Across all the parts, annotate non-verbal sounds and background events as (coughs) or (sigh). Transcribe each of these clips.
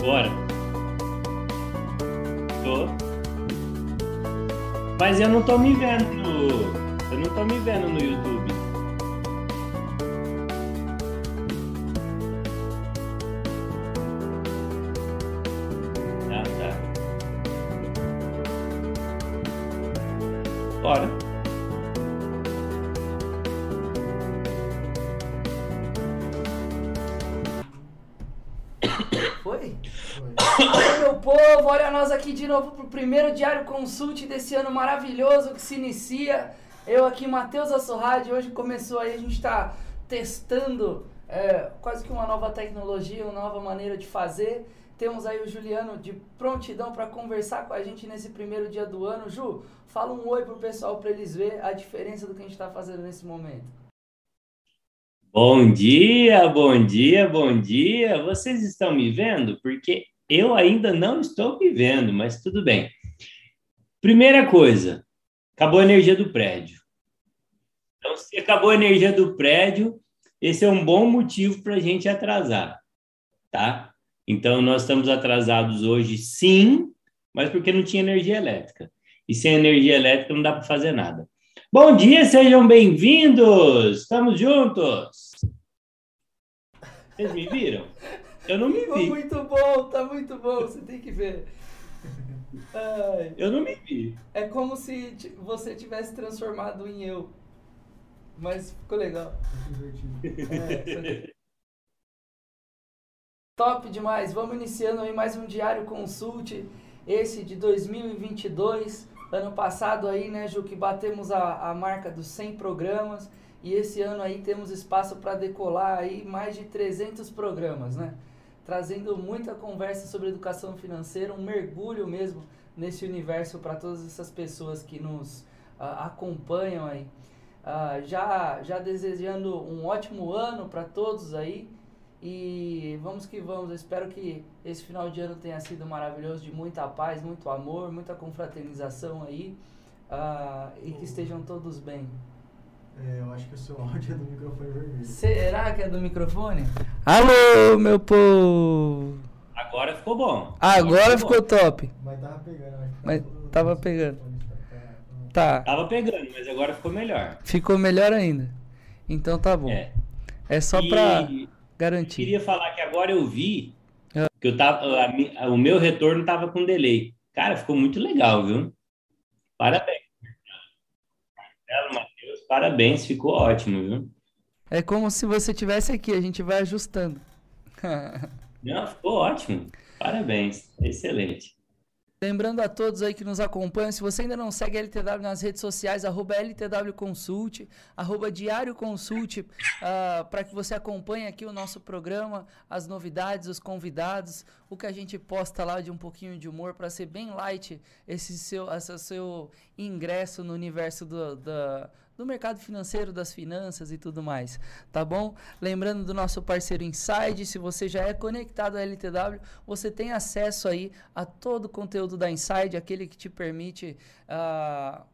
Bora. Tô. Mas eu não tô me vendo. Eu não tô me vendo no YouTube. Nós aqui de novo pro primeiro Diário Consult desse ano maravilhoso que se inicia. Eu aqui, Matheus Assorrade, hoje começou aí, a gente está testando é, quase que uma nova tecnologia, uma nova maneira de fazer. Temos aí o Juliano de prontidão para conversar com a gente nesse primeiro dia do ano. Ju, fala um oi pro pessoal para eles ver a diferença do que a gente está fazendo nesse momento. Bom dia, bom dia, bom dia. Vocês estão me vendo? Porque eu ainda não estou me vendo, mas tudo bem. Primeira coisa, acabou a energia do prédio. Então, se acabou a energia do prédio, esse é um bom motivo para a gente atrasar, tá? Então, nós estamos atrasados hoje, sim, mas porque não tinha energia elétrica. E sem energia elétrica não dá para fazer nada. Bom dia, sejam bem-vindos! Estamos juntos! Vocês me viram? Eu não me vi. muito bom, tá muito bom, você tem que ver. Ai. Eu não me vi. É como se você tivesse transformado em eu. Mas ficou legal. É, foi- Top demais. Vamos iniciando aí mais um Diário Consult, esse de 2022. Ano passado aí, né, Ju, que batemos a, a marca dos 100 programas. E esse ano aí temos espaço para decolar aí mais de 300 programas, né? Trazendo muita conversa sobre educação financeira, um mergulho mesmo nesse universo para todas essas pessoas que nos ah, acompanham aí. Ah, já, já desejando um ótimo ano para todos aí. E vamos que vamos. Eu espero que esse final de ano tenha sido maravilhoso, de muita paz, muito amor, muita confraternização aí. ah, e que estejam todos bem. É, eu acho que o seu (laughs) áudio é do microfone vermelho. Será que é do microfone? Alô, meu povo! Agora ficou bom. Agora bom. ficou top. Mas tava pegando, eu acho que Mas tava do- pegando. do- Tá, Tava pegando, mas agora ficou melhor. ficou melhor ainda. Então tá bom. É, É. só E pra garantir. queria falar que agora eu vi Ah. que eu tava, a mi- o meu retorno tava com delay. Cara, ficou muito legal, viu? Parabéns. Parabéns, ficou ótimo, viu? É como se você tivesse aqui, a gente vai ajustando. (laughs) (laughs) Não, ficou ótimo. Parabéns, excelente. Lembrando a todos aí que nos acompanham, se você ainda não segue a LTW nas redes sociais, arroba LTW Consult, arroba Diário Consult, para que você acompanhe aqui o nosso programa, as novidades, os convidados, o que a gente posta lá de um pouquinho de humor, para ser bem light esse seu, esse seu ingresso no universo do, da- do mercado financeiro, das finanças e tudo mais, tá bom? Lembrando do nosso parceiro Inside, se você já é conectado à LTW, você tem acesso aí a todo o conteúdo da Inside, aquele que te permite ah,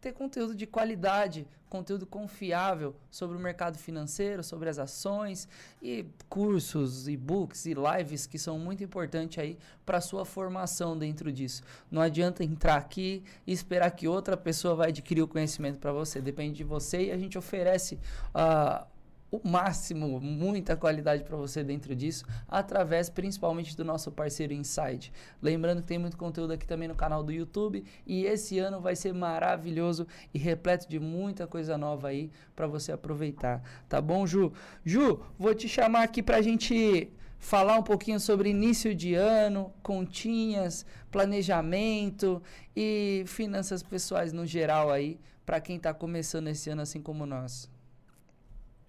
ter conteúdo de qualidade, conteúdo confiável sobre o mercado financeiro, sobre as ações e cursos, e-books e lives que são muito importantes aí para sua formação dentro disso. Não adianta entrar aqui e esperar que outra pessoa vai adquirir o conhecimento para você. Depende de você e a gente oferece ah, o máximo, muita qualidade para você dentro disso, através principalmente do nosso parceiro Inside. Lembrando que tem muito conteúdo aqui também no canal do YouTube e esse ano vai ser maravilhoso e repleto de muita coisa nova aí para você aproveitar. Tá bom, Ju? Ju, vou te chamar aqui para a gente falar um pouquinho sobre início de ano, continhas, planejamento e finanças pessoais no geral aí, para quem está começando esse ano assim como nós.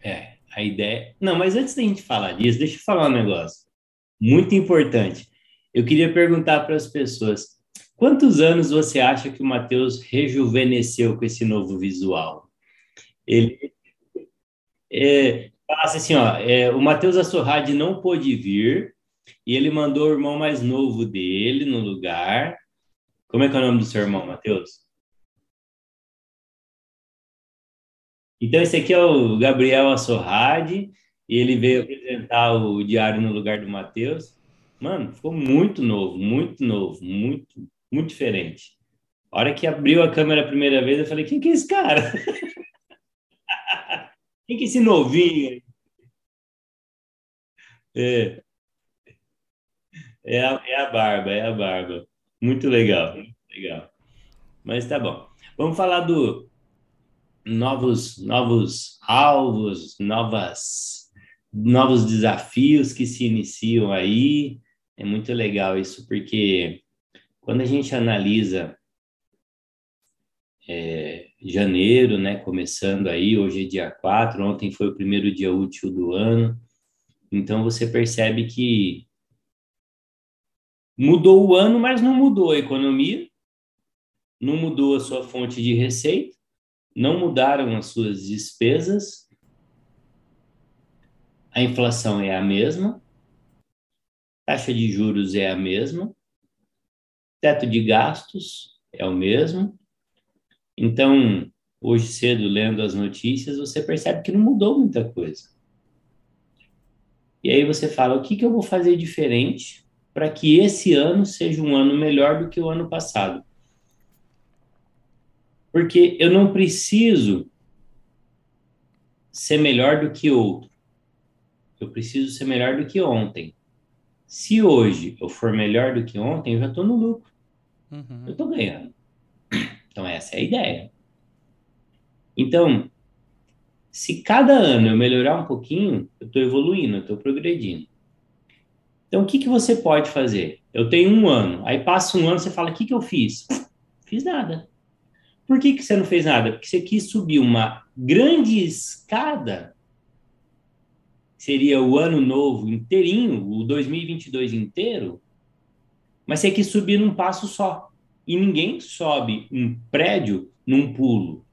É, a ideia. Não, mas antes da gente falar disso, deixa eu falar um negócio muito importante. Eu queria perguntar para as pessoas: quantos anos você acha que o Matheus rejuvenesceu com esse novo visual? Ele é, assim, ó, é, o Matheus Assorrade não pôde vir e ele mandou o irmão mais novo dele no lugar. Como é que é o nome do seu irmão, Matheus? Então, esse aqui é o Gabriel Assorrade, e ele veio apresentar o diário no lugar do Matheus. Mano, ficou muito novo, muito novo, muito, muito diferente. A hora que abriu a câmera a primeira vez, eu falei, quem que é esse cara? (laughs) quem que é esse novinho? É. É a, é a barba, é a barba. Muito legal, muito legal. Mas tá bom. Vamos falar do novos novos alvos, novas novos desafios que se iniciam aí. É muito legal isso porque quando a gente analisa é, janeiro, né, começando aí, hoje é dia 4, ontem foi o primeiro dia útil do ano. Então você percebe que Mudou o ano, mas não mudou a economia, não mudou a sua fonte de receita, não mudaram as suas despesas, a inflação é a mesma, taxa de juros é a mesma, teto de gastos é o mesmo. Então, hoje cedo, lendo as notícias, você percebe que não mudou muita coisa. E aí você fala: o que, que eu vou fazer diferente para que esse ano seja um ano melhor do que o ano passado. Porque eu não preciso ser melhor do que outro. Eu preciso ser melhor do que ontem. Se hoje eu for melhor do que ontem, eu já estou no lucro. Uhum. Eu estou ganhando. Então, essa é a ideia. Então, se cada ano eu melhorar um pouquinho, eu estou evoluindo, eu estou progredindo. Então, o que, que você pode fazer? Eu tenho um ano, aí passa um ano, você fala, o que, que eu fiz? Fiz nada. Por que, que você não fez nada? Porque você quis subir uma grande escada, seria o ano novo inteirinho, o 2022 inteiro, mas você quis subir num passo só. E ninguém sobe um prédio num pulo.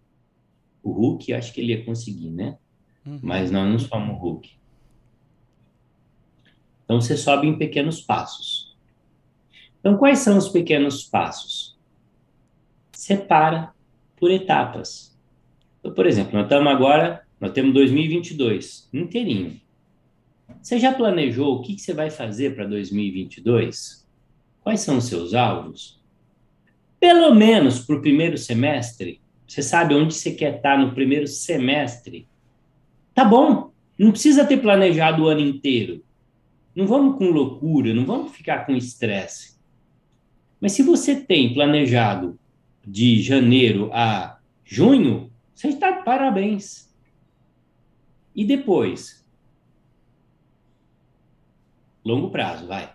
O Hulk, acho que ele ia conseguir, né? Uhum. Mas nós não somos o Hulk. Então você sobe em pequenos passos. Então quais são os pequenos passos? Separa por etapas. Então, por exemplo, nós estamos agora, nós temos 2022 inteirinho. Você já planejou o que, que você vai fazer para 2022? Quais são os seus alvos? Pelo menos para o primeiro semestre, você sabe onde você quer estar no primeiro semestre? Tá bom, não precisa ter planejado o ano inteiro. Não vamos com loucura, não vamos ficar com estresse. Mas se você tem planejado de janeiro a junho, você está de parabéns. E depois? Longo prazo, vai.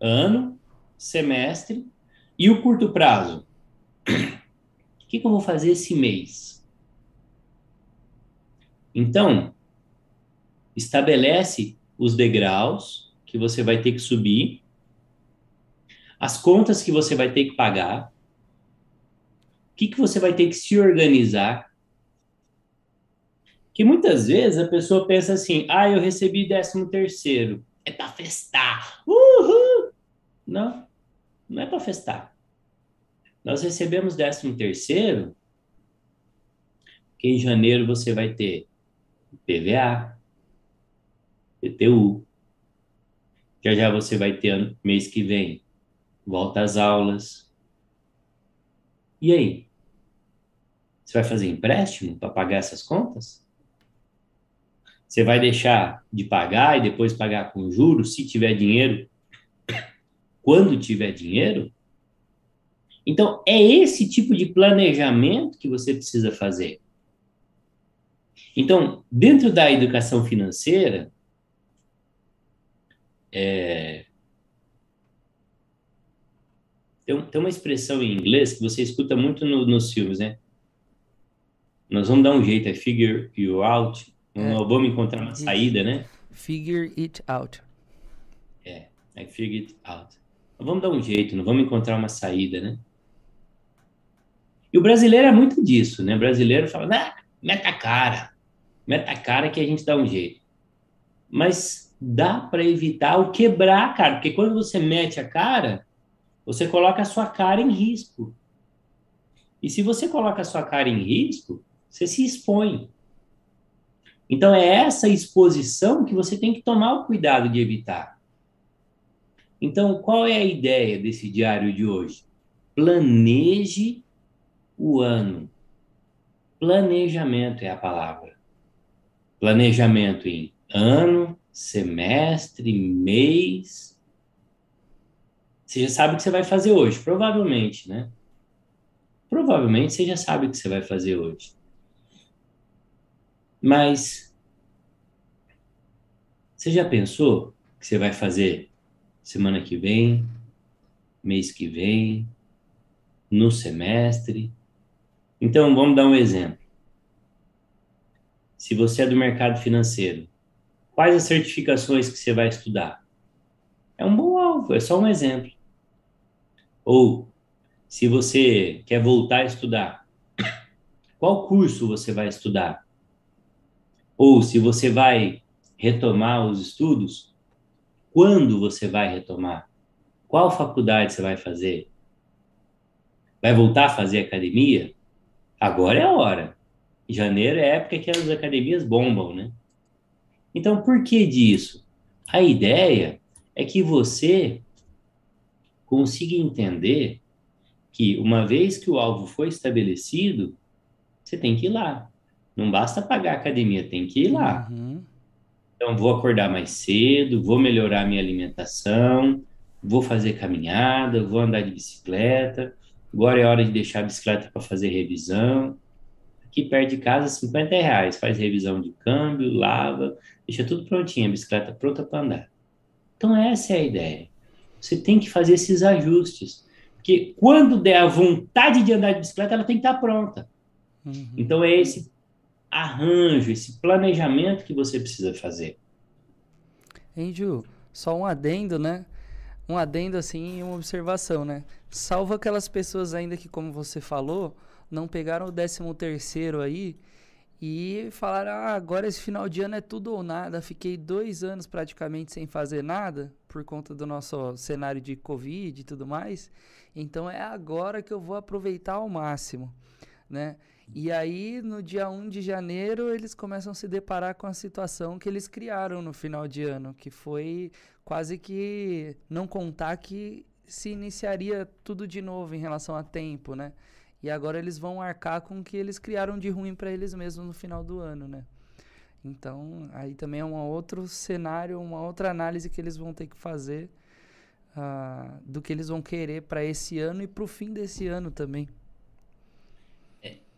Ano, semestre e o curto prazo. O que, que eu vou fazer esse mês? Então, estabelece os degraus que você vai ter que subir, as contas que você vai ter que pagar, o que, que você vai ter que se organizar. Que muitas vezes a pessoa pensa assim: ah, eu recebi décimo terceiro, é para festar. Uhul! Não, não é para festar. Nós recebemos décimo terceiro, que em janeiro você vai ter PVA, PTU. Já já você vai ter mês que vem volta às aulas. E aí? Você vai fazer empréstimo para pagar essas contas? Você vai deixar de pagar e depois pagar com juros se tiver dinheiro? Quando tiver dinheiro? Então, é esse tipo de planejamento que você precisa fazer. Então, dentro da educação financeira, é... Tem, tem, uma expressão em inglês que você escuta muito no, nos filmes, né? Nós vamos dar um jeito, é figure you out. É. Vamos encontrar uma saída, né? Figure it out. É, I figure it out. vamos dar um jeito, não vamos encontrar uma saída, né? E o brasileiro é muito disso, né? O brasileiro fala, meta a cara, meta a cara que a gente dá um jeito. Mas dá para evitar o quebrar a cara, porque quando você mete a cara, você coloca a sua cara em risco. E se você coloca a sua cara em risco, você se expõe. Então é essa exposição que você tem que tomar o cuidado de evitar. Então, qual é a ideia desse diário de hoje? Planeje o ano. Planejamento é a palavra. Planejamento em ano, semestre, mês. Você já sabe o que você vai fazer hoje, provavelmente, né? Provavelmente você já sabe o que você vai fazer hoje. Mas você já pensou o que você vai fazer semana que vem, mês que vem, no semestre? Então, vamos dar um exemplo. Se você é do mercado financeiro, quais as certificações que você vai estudar? É um bom alvo, é só um exemplo. Ou, se você quer voltar a estudar, qual curso você vai estudar? Ou, se você vai retomar os estudos, quando você vai retomar? Qual faculdade você vai fazer? Vai voltar a fazer academia? Agora é a hora. Janeiro é a época que as academias bombam, né? Então, por que disso? A ideia é que você consiga entender que uma vez que o alvo foi estabelecido, você tem que ir lá. Não basta pagar a academia, tem que ir lá. Uhum. Então, vou acordar mais cedo, vou melhorar minha alimentação, vou fazer caminhada, vou andar de bicicleta. Agora é hora de deixar a bicicleta para fazer revisão. Aqui perto de casa, 50 reais. Faz revisão de câmbio, lava, deixa tudo prontinho, a bicicleta pronta para andar. Então, essa é a ideia. Você tem que fazer esses ajustes. Porque quando der a vontade de andar de bicicleta, ela tem que estar pronta. Uhum. Então, é esse arranjo, esse planejamento que você precisa fazer. Hein, Ju? Só um adendo, né? Um adendo assim e uma observação, né? Salvo aquelas pessoas ainda que, como você falou, não pegaram o décimo terceiro aí e falaram: ah, agora esse final de ano é tudo ou nada. Fiquei dois anos praticamente sem fazer nada por conta do nosso cenário de Covid e tudo mais. Então é agora que eu vou aproveitar ao máximo, né? E aí, no dia 1 de janeiro, eles começam a se deparar com a situação que eles criaram no final de ano, que foi quase que não contar que se iniciaria tudo de novo em relação a tempo, né? E agora eles vão arcar com o que eles criaram de ruim para eles mesmos no final do ano, né? Então, aí também é um outro cenário, uma outra análise que eles vão ter que fazer uh, do que eles vão querer para esse ano e para o fim desse ano também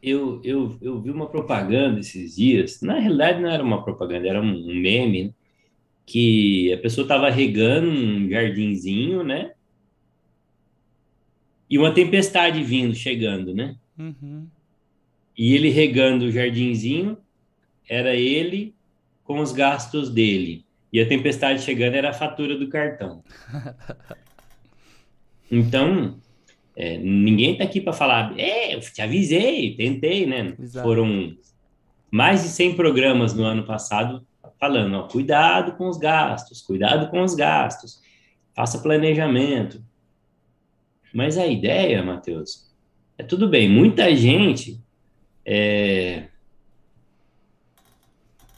eu, eu, eu vi uma propaganda esses dias, na realidade não era uma propaganda, era um, meme, né? que a pessoa estava regando um jardinzinho, né? E uma tempestade vindo, chegando, né? Uhum. E ele regando o jardinzinho, era ele com os gastos dele. E a tempestade chegando era a fatura do cartão. (laughs) Então, é, ninguém está aqui para falar, é, eu te avisei, tentei, né? Exato. Foram mais de 100 programas no ano passado falando, ó, cuidado com os gastos, cuidado com os gastos, faça planejamento. Mas a ideia, Matheus, é tudo bem, muita gente é,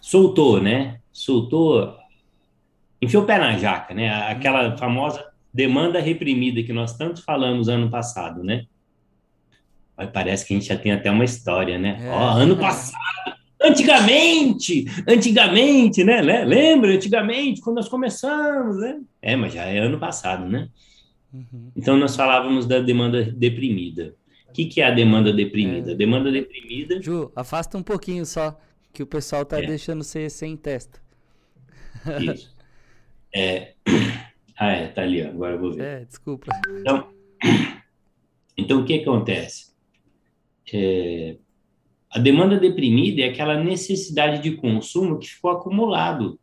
soltou, né? Soltou, enfiou o pé na jaca, né? Aquela famosa demanda reprimida que nós tanto falamos ano passado, né? parece que a gente já tem até uma história, né? É. Ó, ano passado, antigamente, antigamente, né? Lembra? Antigamente, quando nós começamos, né? É, mas já é ano passado, né? Uhum. Então, nós falávamos da demanda deprimida. O que, que é a demanda deprimida? É. Demanda deprimida... Ju, afasta um pouquinho só, que o pessoal tá é. deixando você sem testa. Isso. É... Ah, é, tá ali, agora eu vou ver. É, desculpa. Então, então o que acontece? É, a demanda deprimida é aquela necessidade de consumo que ficou acumulado.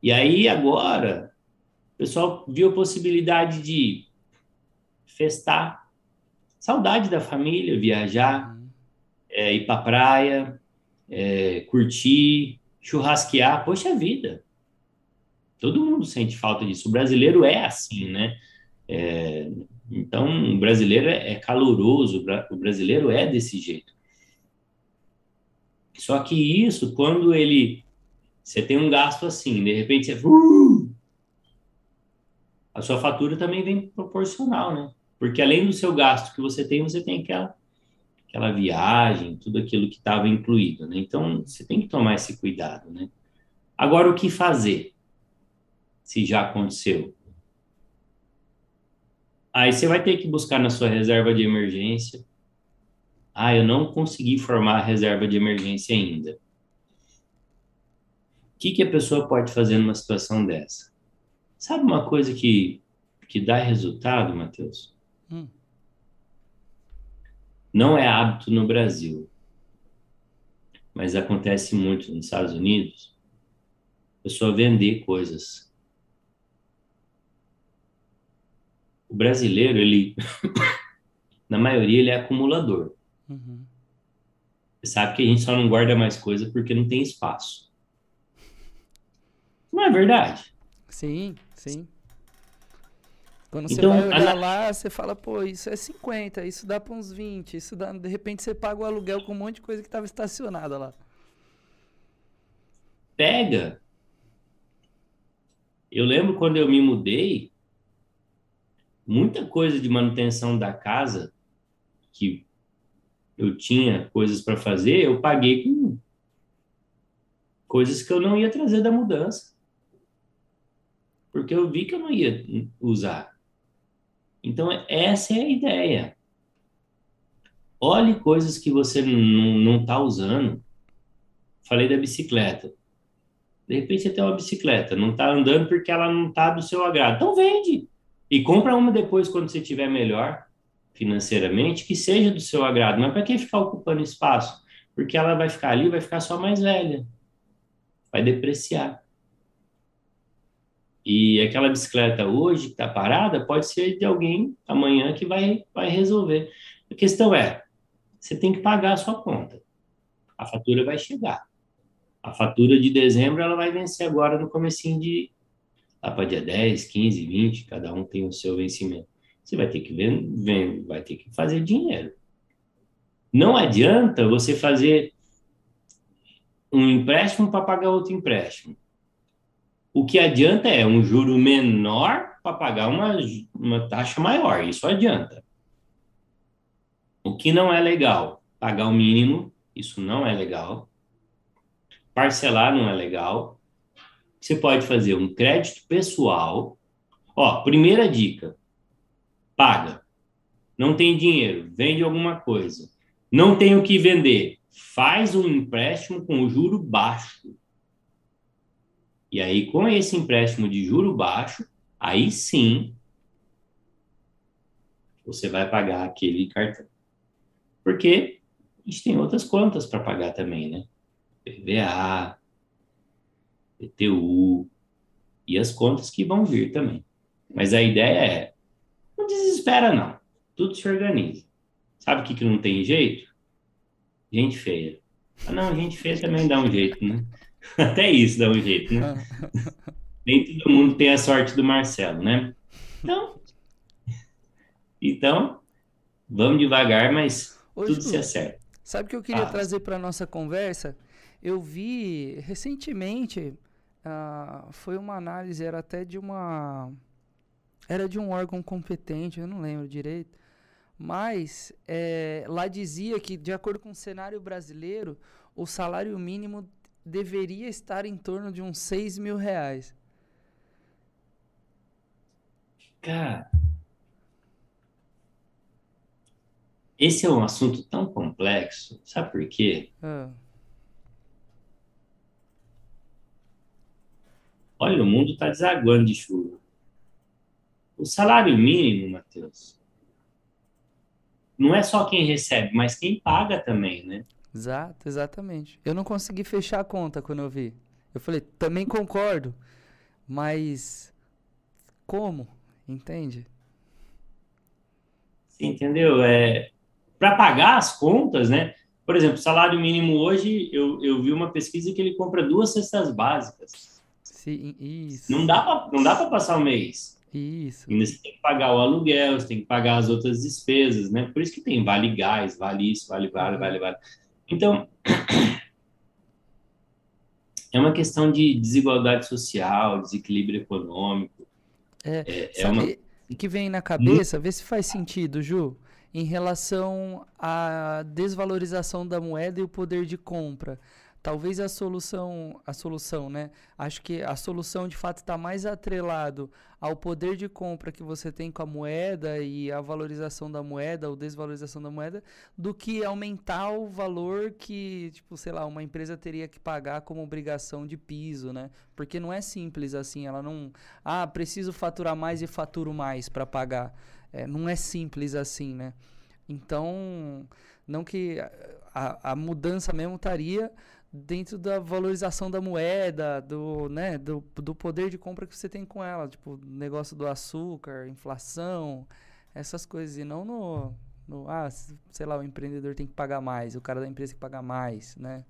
E aí, agora, pessoal viu a possibilidade de festar, saudade da família, viajar, uhum. é, ir para praia, é, curtir, churrasquear. Poxa vida! Todo mundo sente falta disso. O brasileiro é assim, né? É, então, o brasileiro é, é caloroso, o brasileiro é desse jeito. Só que isso, quando ele. Você tem um gasto assim, de repente você. Uh, a sua fatura também vem proporcional, né? Porque além do seu gasto que você tem, você tem aquela, aquela viagem, tudo aquilo que estava incluído, né? Então, você tem que tomar esse cuidado, né? Agora, o que fazer? Se já aconteceu. Aí você vai ter que buscar na sua reserva de emergência. Ah, eu não consegui formar a reserva de emergência ainda. O que, que a pessoa pode fazer numa situação dessa? Sabe uma coisa que, que dá resultado, Matheus? Hum. Não é hábito no Brasil, mas acontece muito nos Estados Unidos. A pessoa vender coisas o brasileiro, ele, (coughs) na maioria, ele é acumulador. Uhum. Você sabe que a gente só não guarda mais coisa porque não tem espaço. Não é verdade? Sim, sim. Quando você então, vai olhar a... lá, você fala, pô, isso é 50, isso dá para uns 20, isso dá... de repente você paga o aluguel com um monte de coisa que estava estacionada lá. Pega. Eu lembro quando eu me mudei, muita coisa de manutenção da casa que eu tinha coisas para fazer, eu paguei com coisas que eu não ia trazer da mudança. Porque eu vi que eu não ia usar. Então, essa é a ideia. Olhe coisas que você não está usando. Falei da bicicleta. De repente você tem uma bicicleta, não está andando porque ela não está do seu agrado. Então vende. E compra uma depois quando você tiver melhor financeiramente, que seja do seu agrado. Mas para que ficar ocupando espaço? Porque ela vai ficar ali, vai ficar só mais velha. Vai depreciar. E aquela bicicleta hoje que está parada pode ser de alguém amanhã que vai, vai resolver. A questão é, você tem que pagar a sua conta. A fatura vai chegar. A fatura de dezembro ela vai vencer agora no comecinho de, lá para dia 10, 15, 20, cada um tem o seu vencimento. Você vai ter que vender, vai ter que fazer dinheiro. Não adianta você fazer um empréstimo para pagar outro empréstimo. O que adianta é um juro menor para pagar uma, uma taxa maior. Isso adianta. O que não é legal? Pagar o mínimo, isso não é legal. Parcelar não é legal você pode fazer um crédito pessoal. Ó, primeira dica: paga. Não tem dinheiro, vende alguma coisa. Não tem o que vender, faz um empréstimo com juro baixo. E aí, com esse empréstimo de juro baixo, aí sim você vai pagar aquele cartão. Porque a gente tem outras contas para pagar também, né? PVA, PTU e as contas que vão vir também. Mas a ideia é, não desespera não, tudo se organiza. Sabe o que, que não tem jeito? Gente feia. Ah, não, gente feia também dá um jeito, né? (laughs) Até isso dá um jeito, né? (laughs) Nem todo mundo tem a sorte do Marcelo, né? Então, (laughs) então vamos devagar, mas tudo se acerta. Sabe o que eu queria ah. trazer para nossa conversa? Eu vi recentemente uh, foi uma análise, era até de uma. Era de um órgão competente, eu não lembro direito. Mas é, lá dizia que, de acordo com o cenário brasileiro, o salário mínimo deveria estar em torno de uns 6 mil reais. Cara, esse é um assunto tão complexo, sabe por quê? Ah. Olha, o mundo está desaguando de chuva. O salário mínimo, Matheus, não é só quem recebe, mas quem paga também, né? Exato, exatamente. Eu não consegui fechar a conta quando eu vi. Eu falei, também concordo, mas como? Entende? Sim, entendeu? É, Para pagar as contas, né? Por exemplo, salário mínimo hoje, eu, eu vi uma pesquisa que ele compra duas cestas básicas. Sim, isso. Não dá para não dá para passar o mês. Isso. Ainda você tem que pagar o aluguel, você tem que pagar as outras despesas, né? Por isso que tem vale gás, vale isso, vale vale, vale vale. Então (clears throat) é uma questão de desigualdade social, desequilíbrio econômico. É, é, é uma... que vem na cabeça, vê se faz sentido, Ju, em relação à desvalorização da moeda e o poder de compra talvez a solução, a solução, né? Acho que a solução de fato está mais atrelado ao poder de compra que você tem com a moeda e a valorização da moeda ou desvalorização da moeda, do que aumentar o valor que, tipo, sei lá, uma empresa teria que pagar como obrigação de piso, né? Porque não é simples assim, ela não, ah, preciso faturar mais e faturo mais para pagar. É, não é simples assim, né? Então, não que a, a mudança mesmo estaria dentro da valorização da moeda, do, né, do, do poder de compra que você tem com ela, tipo, negócio do açúcar, inflação, essas coisas, e não no, no ah, sei lá, o empreendedor tem que pagar mais, o cara da empresa tem que pagar mais, né?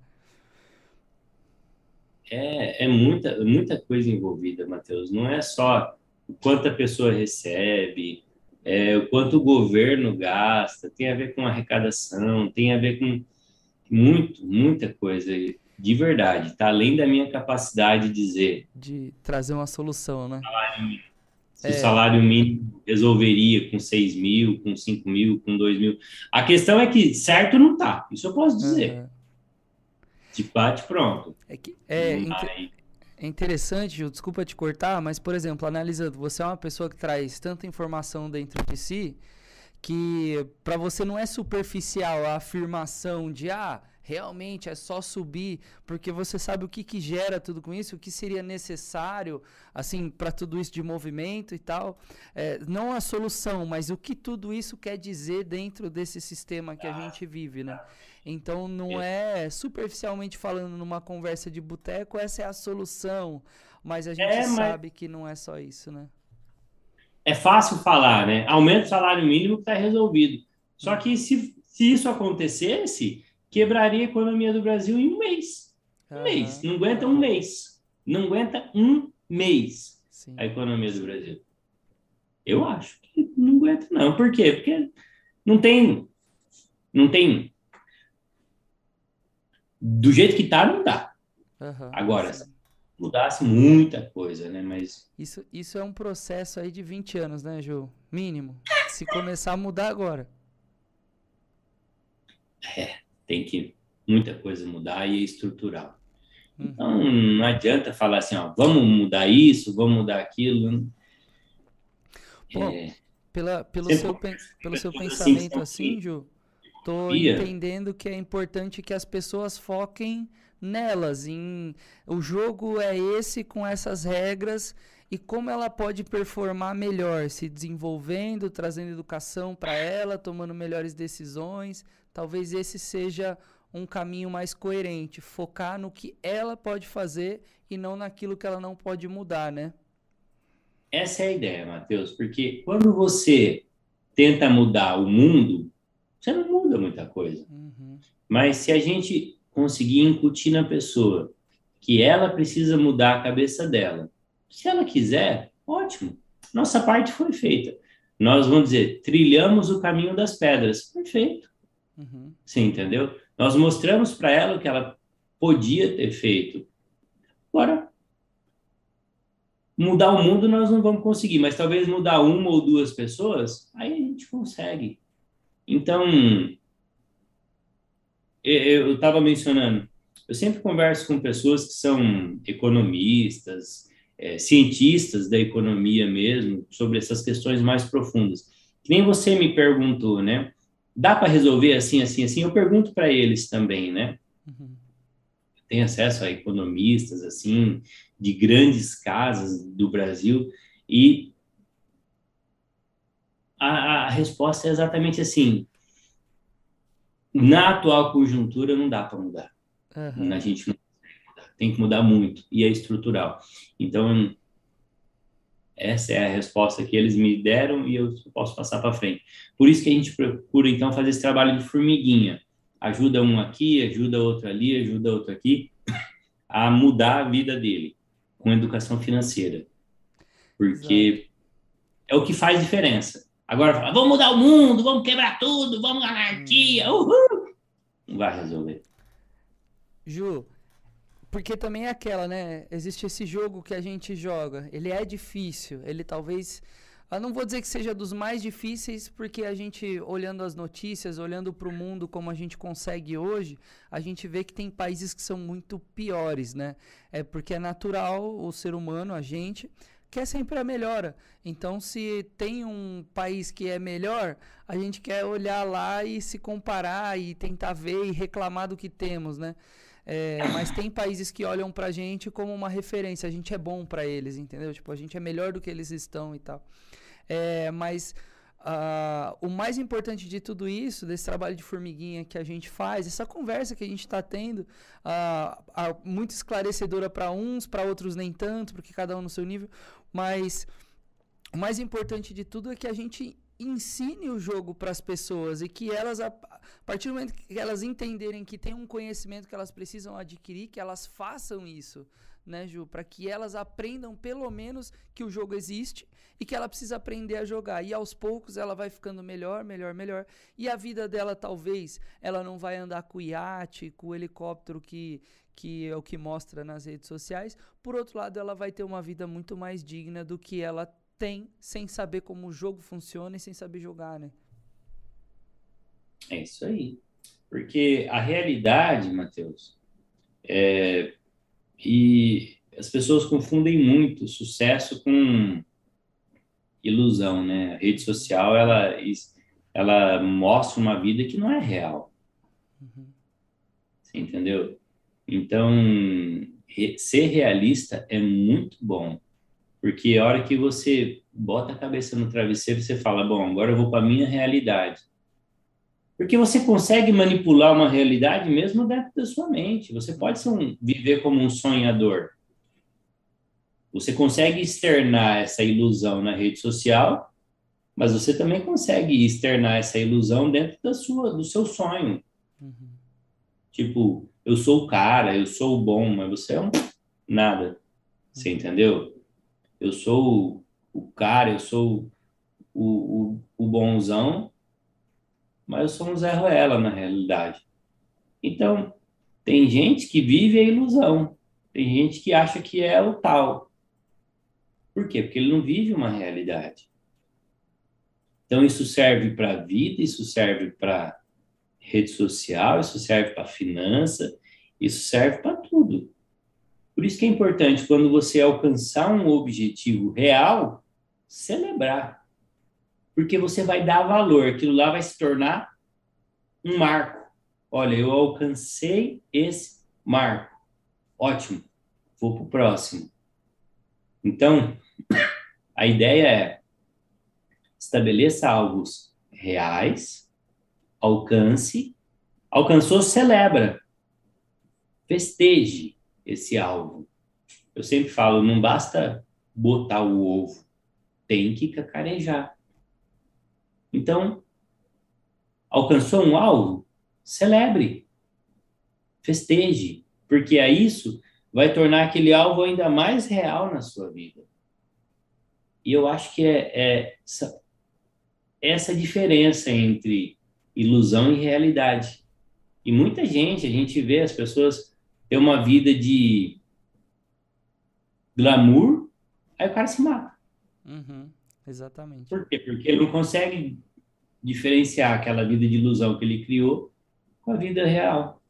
É, é muita, muita coisa envolvida, Matheus. Não é só o quanto a pessoa recebe, é, o quanto o governo gasta, tem a ver com arrecadação, tem a ver com muito, muita coisa de verdade, tá além da minha capacidade de dizer. De trazer uma solução, né? Se é. o salário mínimo resolveria com 6 mil, com 5 mil, com 2 mil. A questão é que certo não tá, isso eu posso dizer. Uhum. De bate pronto. É, que, é, inter... é interessante, Gil, desculpa te cortar, mas, por exemplo, analisando, você é uma pessoa que traz tanta informação dentro de si que para você não é superficial a afirmação de ah, realmente é só subir, porque você sabe o que, que gera tudo com isso, o que seria necessário, assim, para tudo isso de movimento e tal. É, não a solução, mas o que tudo isso quer dizer dentro desse sistema que a gente vive, né? Então não é superficialmente falando numa conversa de boteco, essa é a solução, mas a gente é, mas... sabe que não é só isso, né? É fácil falar, né? Aumenta o salário mínimo que está resolvido. Só que se, se isso acontecesse, quebraria a economia do Brasil em um mês. Um uhum. mês. Não aguenta um mês. Não aguenta um mês Sim. a economia do Brasil. Eu acho que não aguenta, não. Por quê? Porque não tem. Não tem. Do jeito que tá, não dá. Uhum. Agora, Sim mudasse muita coisa, né? Mas. Isso, isso é um processo aí de 20 anos, né, Ju? Mínimo. Se começar a mudar agora. É, tem que muita coisa mudar e é estrutural. Uhum. Então, não adianta falar assim, ó, vamos mudar isso, vamos mudar aquilo. Bom, é, pela, pelo seu, pelo seu pensamento assim, assim Ju, tô entendendo que é importante que as pessoas foquem nelas, em o jogo é esse com essas regras e como ela pode performar melhor, se desenvolvendo, trazendo educação para ela, tomando melhores decisões. Talvez esse seja um caminho mais coerente, focar no que ela pode fazer e não naquilo que ela não pode mudar, né? Essa é a ideia, Matheus, porque quando você tenta mudar o mundo, você não muda muita coisa. Uhum. Mas se a gente conseguir incutir na pessoa que ela precisa mudar a cabeça dela. Se ela quiser, ótimo. Nossa parte foi feita. Nós vamos dizer, trilhamos o caminho das pedras. Perfeito. Uhum. Sim, entendeu? Nós mostramos para ela o que ela podia ter feito. Agora, mudar o mundo nós não vamos conseguir, mas talvez mudar uma ou duas pessoas, aí a gente consegue. Então, eu estava mencionando, eu sempre converso com pessoas que são economistas, é, cientistas da economia mesmo, sobre essas questões mais profundas. Que nem você me perguntou, né? Dá para resolver assim, assim, assim? Eu pergunto para eles também, né? Uhum. Tem acesso a economistas, assim, de grandes casas do Brasil, e a, a resposta é exatamente assim: na atual conjuntura não dá para mudar. Uhum. A gente não tem que mudar muito e é estrutural. Então essa é a resposta que eles me deram e eu posso passar para frente. Por isso que a gente procura então fazer esse trabalho de formiguinha. Ajuda um aqui, ajuda outro ali, ajuda outro aqui (coughs) a mudar a vida dele com educação financeira. Porque Exato. é o que faz diferença. Agora, vamos mudar o mundo, vamos quebrar tudo, vamos anarquia, uhul! Não vai resolver. Ju, porque também é aquela, né? Existe esse jogo que a gente joga. Ele é difícil. Ele talvez. Eu não vou dizer que seja dos mais difíceis, porque a gente, olhando as notícias, olhando para o mundo como a gente consegue hoje, a gente vê que tem países que são muito piores, né? É porque é natural o ser humano, a gente, quer sempre a melhora. Então, se tem um país que é melhor, a gente quer olhar lá e se comparar e tentar ver e reclamar do que temos, né? É, mas tem países que olham pra gente como uma referência. A gente é bom para eles, entendeu? Tipo, a gente é melhor do que eles estão e tal. É, mas Uh, o mais importante de tudo isso, desse trabalho de formiguinha que a gente faz, essa conversa que a gente está tendo, uh, uh, muito esclarecedora para uns, para outros nem tanto, porque cada um no seu nível, mas o mais importante de tudo é que a gente ensine o jogo para as pessoas e que elas, a partir do momento que elas entenderem que tem um conhecimento que elas precisam adquirir, que elas façam isso, né, Ju? Para que elas aprendam pelo menos que o jogo existe e que ela precisa aprender a jogar. E aos poucos ela vai ficando melhor, melhor, melhor. E a vida dela, talvez, ela não vai andar com o iate, com o helicóptero que, que é o que mostra nas redes sociais. Por outro lado, ela vai ter uma vida muito mais digna do que ela tem sem saber como o jogo funciona e sem saber jogar, né? É isso aí. Porque a realidade, Matheus, é... e as pessoas confundem muito sucesso com ilusão, né? A rede social, ela, ela mostra uma vida que não é real. Uhum. Você entendeu? Então, ser realista é muito bom, porque a hora que você bota a cabeça no travesseiro, você fala: bom, agora eu vou para minha realidade. Porque você consegue manipular uma realidade mesmo dentro da sua mente. Você pode um, viver como um sonhador. Você consegue externar essa ilusão na rede social, mas você também consegue externar essa ilusão dentro da sua, do seu sonho. Uhum. Tipo, eu sou o cara, eu sou o bom, mas você é um nada. Você uhum. entendeu? Eu sou o cara, eu sou o, o, o bonzão, mas eu sou um Zé Ruela na realidade. Então, tem gente que vive a ilusão, tem gente que acha que é o tal. Por quê? Porque ele não vive uma realidade. Então, isso serve para a vida, isso serve para rede social, isso serve para finança, isso serve para tudo. Por isso que é importante, quando você alcançar um objetivo real, celebrar. Porque você vai dar valor, aquilo lá vai se tornar um marco. Olha, eu alcancei esse marco. Ótimo, vou para o próximo. Então, a ideia é estabeleça algo reais alcance, alcançou, celebra, festeje esse alvo. Eu sempre falo, não basta botar o ovo, tem que cacarejar. Então, alcançou um alvo, celebre, festeje, porque a isso vai tornar aquele alvo ainda mais real na sua vida. E eu acho que é, é essa, essa diferença entre ilusão e realidade. E muita gente, a gente vê as pessoas ter uma vida de glamour, aí o cara se mata. Uhum, exatamente. Por quê? Porque ele não consegue diferenciar aquela vida de ilusão que ele criou com a vida real.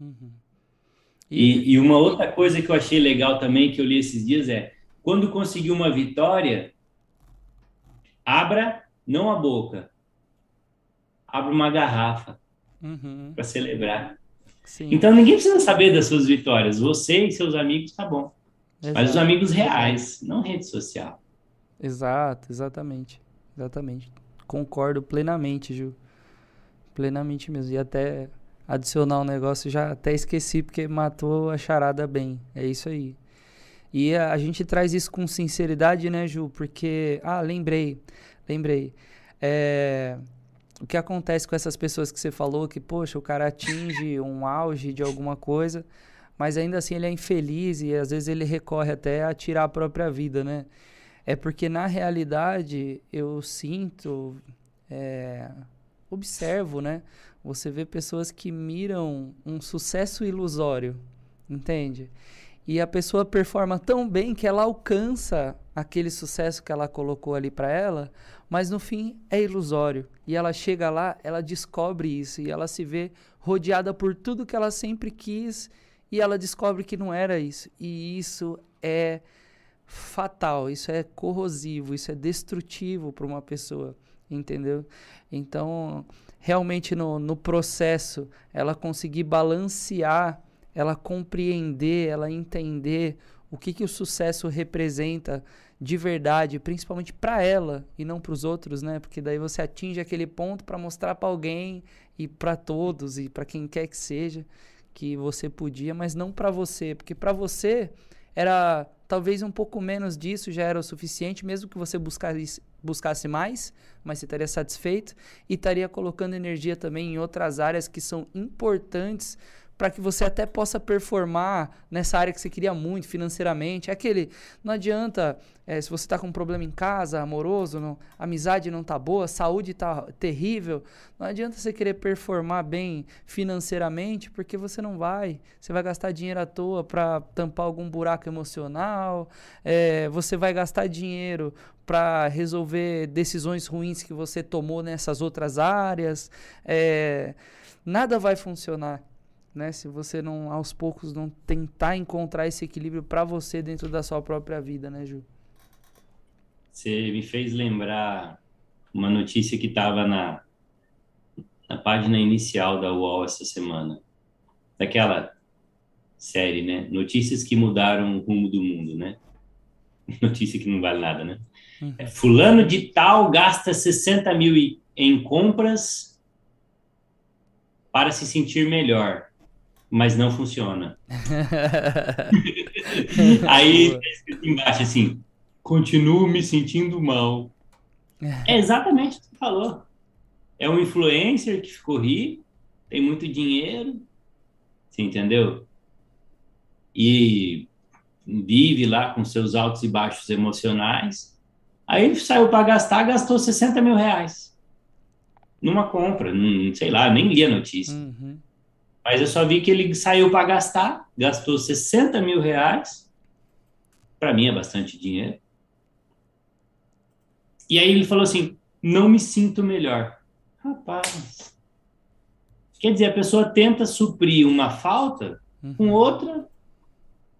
Uhum. E... E, e uma outra coisa que eu achei legal também, que eu li esses dias, é quando conseguir uma vitória, abra não a boca, abre uma garrafa uhum. para celebrar. Sim. Então ninguém precisa saber das suas vitórias. Você e seus amigos tá bom. Exato. Mas os amigos reais, não rede social. Exato, exatamente. Exatamente. Concordo plenamente, Ju. Plenamente mesmo. E até adicionar um negócio, já até esqueci porque matou a charada bem. É isso aí. E a, a gente traz isso com sinceridade, né, Ju? Porque. Ah, lembrei. Lembrei. É, o que acontece com essas pessoas que você falou, que, poxa, o cara atinge um auge de alguma coisa, mas ainda assim ele é infeliz e às vezes ele recorre até a tirar a própria vida, né? É porque na realidade eu sinto, é, observo, né? Você vê pessoas que miram um sucesso ilusório, Entende? E a pessoa performa tão bem que ela alcança aquele sucesso que ela colocou ali para ela, mas no fim é ilusório. E ela chega lá, ela descobre isso e ela se vê rodeada por tudo que ela sempre quis e ela descobre que não era isso. E isso é fatal, isso é corrosivo, isso é destrutivo para uma pessoa, entendeu? Então, realmente no, no processo, ela conseguir balancear, ela compreender, ela entender o que, que o sucesso representa de verdade, principalmente para ela e não para os outros, né? Porque daí você atinge aquele ponto para mostrar para alguém e para todos e para quem quer que seja que você podia, mas não para você, porque para você era talvez um pouco menos disso já era o suficiente, mesmo que você buscasse, buscasse mais, mas você estaria satisfeito e estaria colocando energia também em outras áreas que são importantes para que você até possa performar nessa área que você queria muito financeiramente. É aquele, não adianta, é, se você está com um problema em casa, amoroso, não, amizade não tá boa, saúde tá terrível, não adianta você querer performar bem financeiramente, porque você não vai. Você vai gastar dinheiro à toa para tampar algum buraco emocional, é, você vai gastar dinheiro para resolver decisões ruins que você tomou nessas outras áreas. É, nada vai funcionar né? Se você não aos poucos não tentar encontrar esse equilíbrio para você dentro da sua própria vida, né, Ju? Você me fez lembrar uma notícia que estava na na página inicial da UOL essa semana, daquela série, né? Notícias que mudaram o rumo do mundo, né? (laughs) Notícia que não vale nada, né? Uhum. É, fulano de tal gasta 60 mil em compras para se sentir melhor mas não funciona. (laughs) Aí tá escrito embaixo assim: continuo me sentindo mal. É exatamente o que você falou. É um influencer que ficou rico, tem muito dinheiro, você entendeu? E vive lá com seus altos e baixos emocionais. Aí ele saiu para gastar, gastou 60 mil reais numa compra, não sei lá, nem li a notícia. Uhum. Mas eu só vi que ele saiu para gastar, gastou 60 mil reais. Para mim é bastante dinheiro. E aí ele falou assim: não me sinto melhor. Rapaz. Quer dizer, a pessoa tenta suprir uma falta com uhum. outra,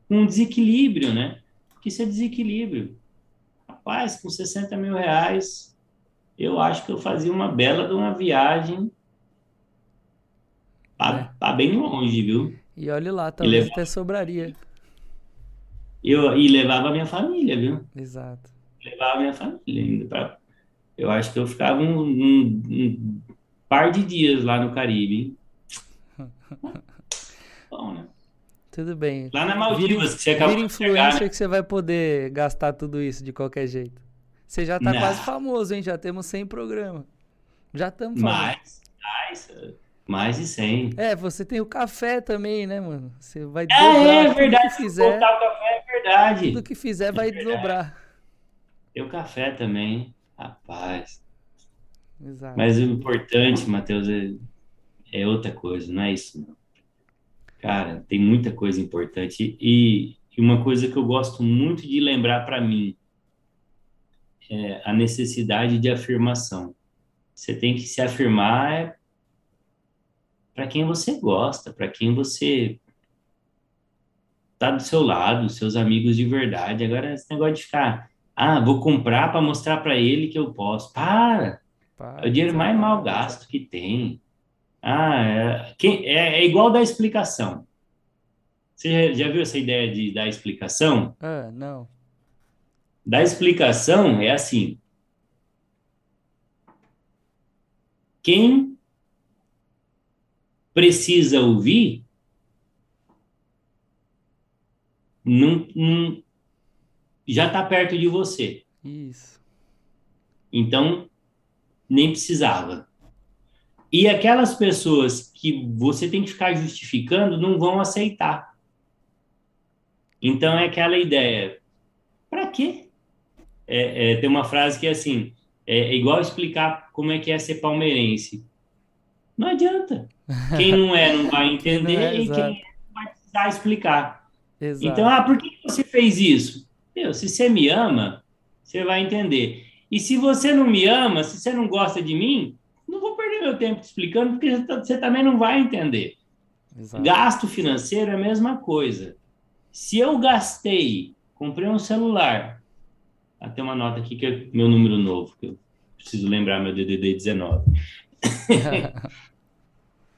com um desequilíbrio, né? Porque isso é desequilíbrio. Rapaz, com 60 mil reais, eu acho que eu fazia uma bela de uma viagem Tá, é. tá bem longe, viu? E olhe lá, talvez levava... até sobraria. Eu, e levava a minha família, viu? Exato. Levava a minha família ainda. Pra... Eu acho que eu ficava um, um, um par de dias lá no Caribe. (laughs) Bom, né? Tudo bem. Lá na Maldivas, que você acabou vira influencer né? que você vai poder gastar tudo isso de qualquer jeito. Você já tá Não. quase famoso, hein? Já temos 100 programas. Já estamos Mais, mais. Mais de 100. É, você tem o café também, né, mano? Você vai é, dobrar é, é verdade. que fizer. o café é verdade. Tudo que fizer vai é dobrar. Tem o café também, rapaz. Exato. Mas o importante, Matheus, é, é outra coisa, não é isso, não. Cara, tem muita coisa importante e, e uma coisa que eu gosto muito de lembrar para mim é a necessidade de afirmação. Você tem que se afirmar para quem você gosta, para quem você tá do seu lado, seus amigos de verdade. Agora esse negócio de ficar, ah, vou comprar para mostrar para ele que eu posso. Para. para. É o dinheiro mais mal gasto que tem. Ah, é, quem, é, é igual dar explicação. Você já, já, viu essa ideia de dar explicação? Ah, não. Dar explicação é assim. Quem precisa ouvir, não, não já está perto de você. Isso. Então, nem precisava. E aquelas pessoas que você tem que ficar justificando não vão aceitar. Então, é aquela ideia: para quê? É, é, tem uma frase que é assim: é, é igual explicar como é que é ser palmeirense. Não adianta. Quem não é não vai (laughs) entender não é, e quem é não vai precisar explicar. Exato. Então, ah, por que você fez isso? Meu, se você me ama, você vai entender. E se você não me ama, se você não gosta de mim, não vou perder meu tempo te explicando, porque você também não vai entender. Exato. Gasto financeiro é a mesma coisa. Se eu gastei, comprei um celular, até uma nota aqui que é meu número novo, que eu preciso lembrar meu DDD 19. (laughs) (laughs)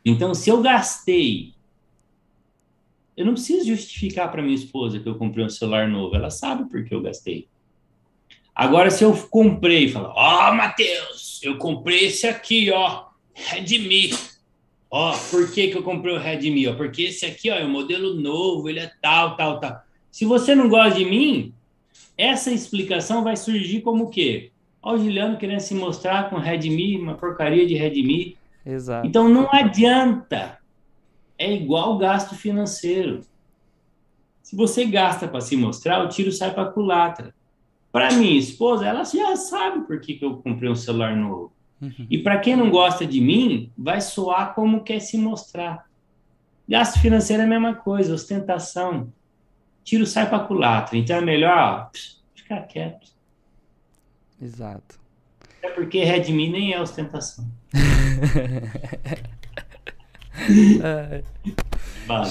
então, se eu gastei, eu não preciso justificar para minha esposa que eu comprei um celular novo, ela sabe por que eu gastei. Agora, se eu comprei e falo, ó, oh, Matheus, eu comprei esse aqui, ó, Redmi. Ó, por que, que eu comprei o Redmi? Ó, porque esse aqui, ó, é um modelo novo, ele é tal, tal, tal. Se você não gosta de mim, essa explicação vai surgir como o quê? Ó, o Juliano querendo se mostrar com Redmi, uma porcaria de Redmi. Exato. Então não adianta. É igual gasto financeiro. Se você gasta para se mostrar, o tiro sai para culatra. Para minha esposa, ela já sabe por que, que eu comprei um celular novo. Uhum. E para quem não gosta de mim, vai soar como quer se mostrar. Gasto financeiro é a mesma coisa, ostentação. Tiro sai para culatra. Então é melhor ó, ficar quieto. Exato. É porque Redmi nem é ostentação. (laughs)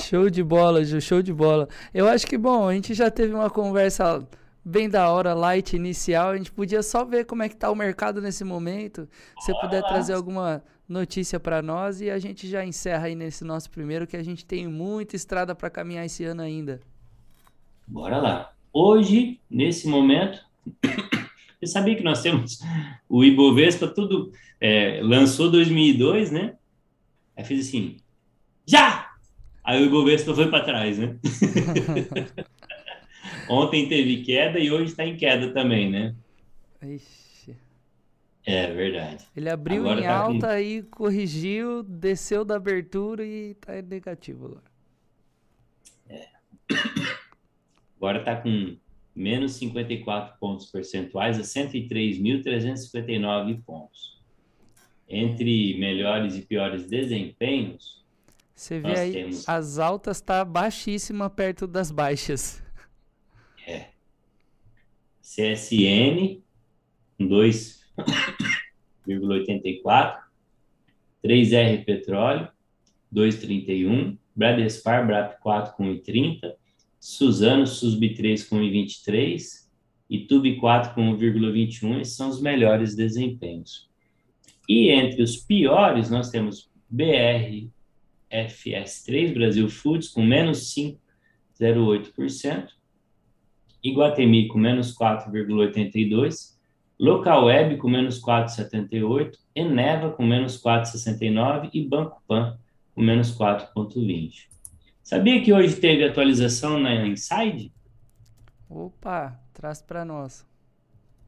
Show de bola, Ju, show de bola. Eu acho que, bom, a gente já teve uma conversa bem da hora, light, inicial. A gente podia só ver como é que tá o mercado nesse momento. Se você puder trazer alguma notícia para nós e a gente já encerra aí nesse nosso primeiro, que a gente tem muita estrada para caminhar esse ano ainda. Bora lá. Hoje, nesse momento, você sabia que nós temos (laughs) o Ibovespa, tudo é, lançou 2002, né? Aí fez assim, já! Aí o Ibovespa foi para trás, né? (laughs) Ontem teve queda e hoje está em queda também, né? Ixi. É verdade. Ele abriu Agora em tá com- alta e corrigiu, desceu da abertura e tá negativo agora. (coughs) Agora está com menos 54 pontos percentuais a 103.359 pontos. Entre melhores e piores desempenhos, Você vê aí, temos- as altas tá baixíssima perto das baixas. CSN, com 2,84, 3R Petróleo, 2,31, Bradespar, BRAP 4 com 1,30, Suzano, Susb 3 com 1,23 e Tube 4 com 1,21, esses são os melhores desempenhos. E entre os piores, nós temos BR FS3, Brasil Foods, com menos 5,08%, Iguatemi com menos 4,82%, Local Web com menos 4,78%, Eneva com menos 4,69% e Banco Pan com menos 4,20%. Sabia que hoje teve atualização na Inside? Opa, traz para nós.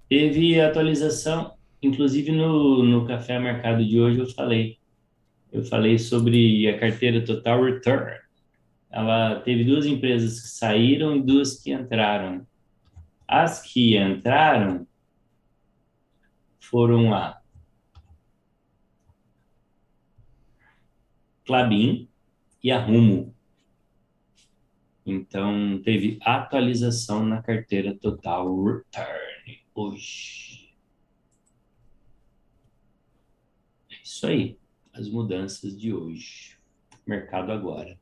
Teve atualização, inclusive no, no Café Mercado de hoje eu falei. Eu falei sobre a carteira Total Return. Ela teve duas empresas que saíram e duas que entraram. As que entraram foram a Clabin e a Rumo. Então, teve atualização na carteira Total Return hoje. É isso aí, as mudanças de hoje. Mercado agora.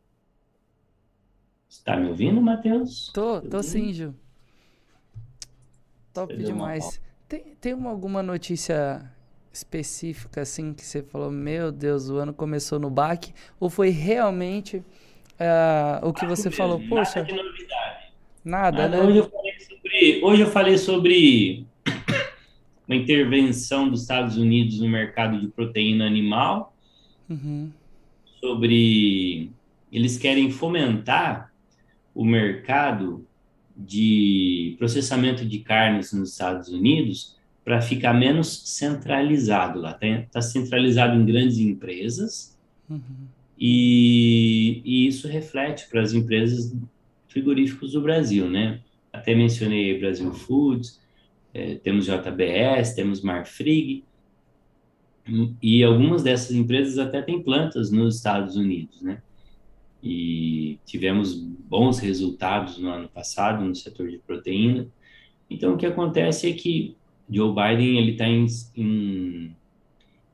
Está me ouvindo, Matheus? Tô, tô Tudo sim, bem? Ju. Top uma demais. Tem, tem uma, alguma notícia específica assim que você falou, meu Deus, o ano começou no baque? Ou foi realmente ah, o que você falou, Nada poxa, de novidade. nada, Nada. né? Hoje, eu falei sobre, hoje eu falei sobre uma intervenção dos Estados Unidos no mercado de proteína animal, Uhum, sobre eles querem fomentar o mercado de processamento de carnes nos Estados Unidos para ficar menos centralizado lá. Está centralizado em grandes empresas uhum. E, e isso reflete para as empresas frigoríficos do Brasil, né? Até mencionei Brasil Foods, eh, temos JBS, temos Marfrig, e algumas dessas empresas até têm plantas nos Estados Unidos, né? e tivemos bons resultados no ano passado no setor de proteína. Então, o que acontece é que Joe Biden ele está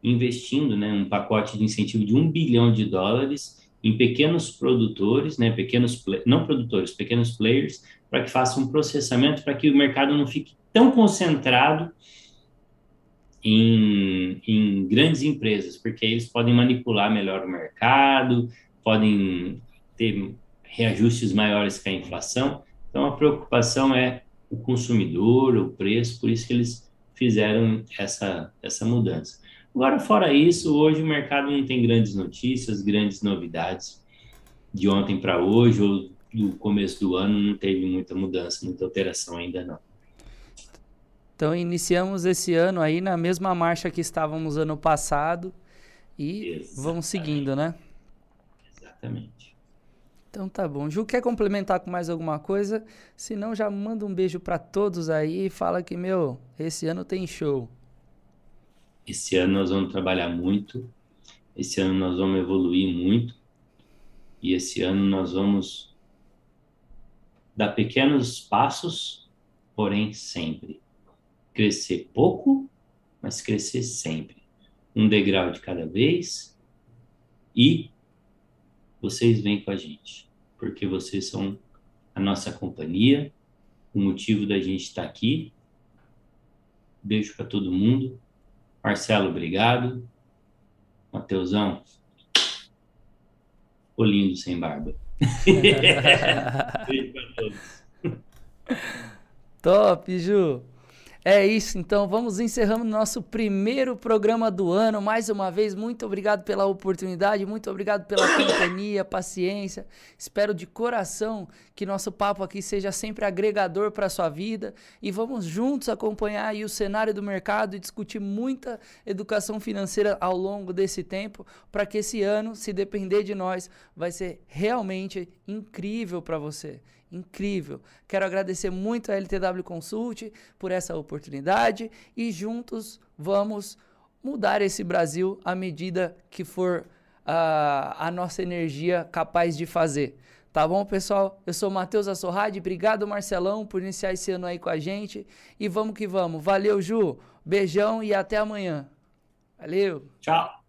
investindo, né, um pacote de incentivo de um bilhão de dólares em pequenos produtores, né, pequenos não produtores, pequenos players, para que façam um processamento para que o mercado não fique tão concentrado em, em grandes empresas, porque eles podem manipular melhor o mercado, podem ter reajustes maiores que a inflação. Então, a preocupação é o consumidor, o preço, por isso que eles fizeram essa, essa mudança. Agora, fora isso, hoje o mercado não tem grandes notícias, grandes novidades. De ontem para hoje, ou do começo do ano, não teve muita mudança, muita alteração ainda não. Então, iniciamos esse ano aí na mesma marcha que estávamos ano passado e Exatamente. vamos seguindo, né? Exatamente. Então tá bom. Ju, quer complementar com mais alguma coisa? Se não, já manda um beijo para todos aí e fala que, meu, esse ano tem show. Esse ano nós vamos trabalhar muito, esse ano nós vamos evoluir muito e esse ano nós vamos dar pequenos passos, porém sempre. Crescer pouco, mas crescer sempre. Um degrau de cada vez e vocês vêm com a gente, porque vocês são a nossa companhia, o motivo da gente estar aqui. Beijo para todo mundo. Marcelo, obrigado. Mateusão, o lindo sem barba. (laughs) Beijo para todos. Top, Ju. É isso, então vamos encerrando nosso primeiro programa do ano. Mais uma vez, muito obrigado pela oportunidade, muito obrigado pela (coughs) companhia, paciência. Espero de coração que nosso papo aqui seja sempre agregador para a sua vida e vamos juntos acompanhar o cenário do mercado e discutir muita educação financeira ao longo desse tempo, para que esse ano, se depender de nós, vai ser realmente incrível para você incrível. Quero agradecer muito a LTW Consult por essa oportunidade e juntos vamos mudar esse Brasil à medida que for uh, a nossa energia capaz de fazer. Tá bom, pessoal? Eu sou Matheus Assorrade. Obrigado, Marcelão, por iniciar esse ano aí com a gente. E vamos que vamos. Valeu, Ju. Beijão e até amanhã. Valeu. Tchau.